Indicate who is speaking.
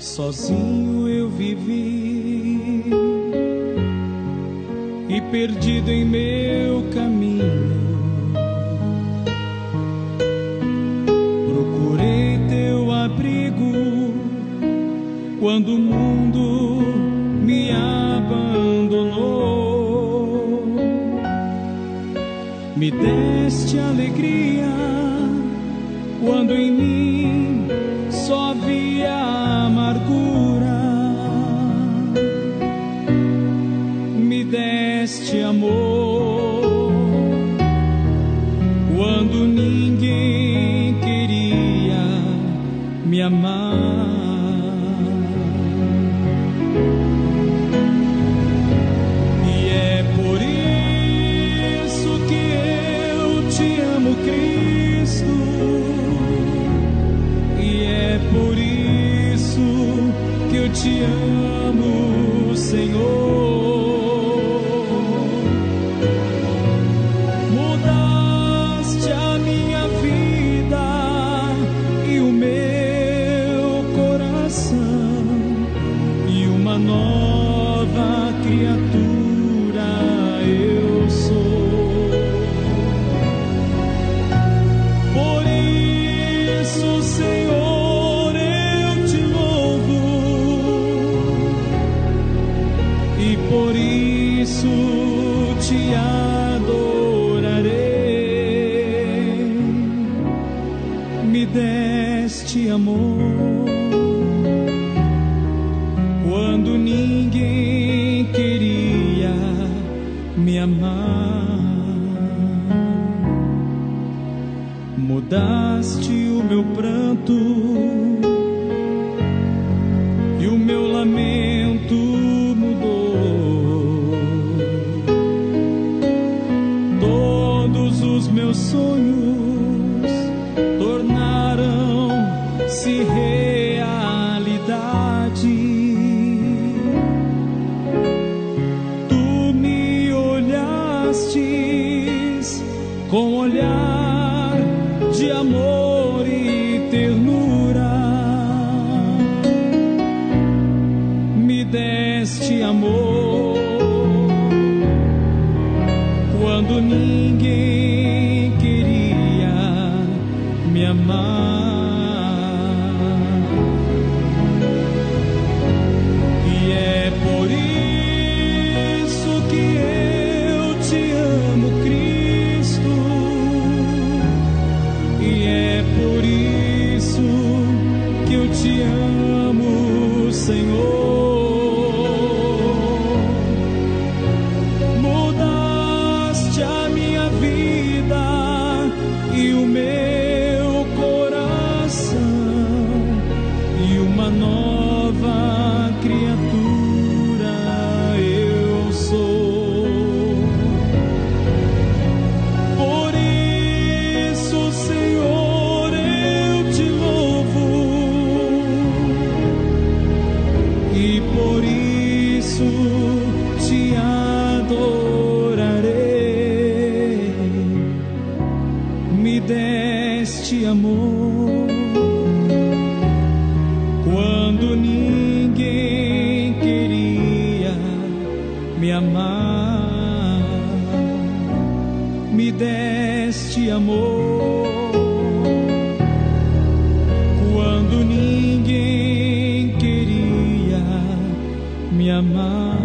Speaker 1: sozinho eu vivi e perdido em meu caminho. Procurei teu abrigo quando o mundo me abandonou. Me deste alegria quando em mim só havia quando ninguém queria me amar. E é por isso que eu te amo, Cristo. E é por isso que eu te amo, isso te adorarei. Me deste amor quando ninguém queria me amar. Mudaste o meu pranto meus sonhos tornaram-se realidade. Tu me olhastes com olhar de amor e ternura. Me deste amor quando ninguém queria me amar. Me deste amor quando ninguém queria me amar.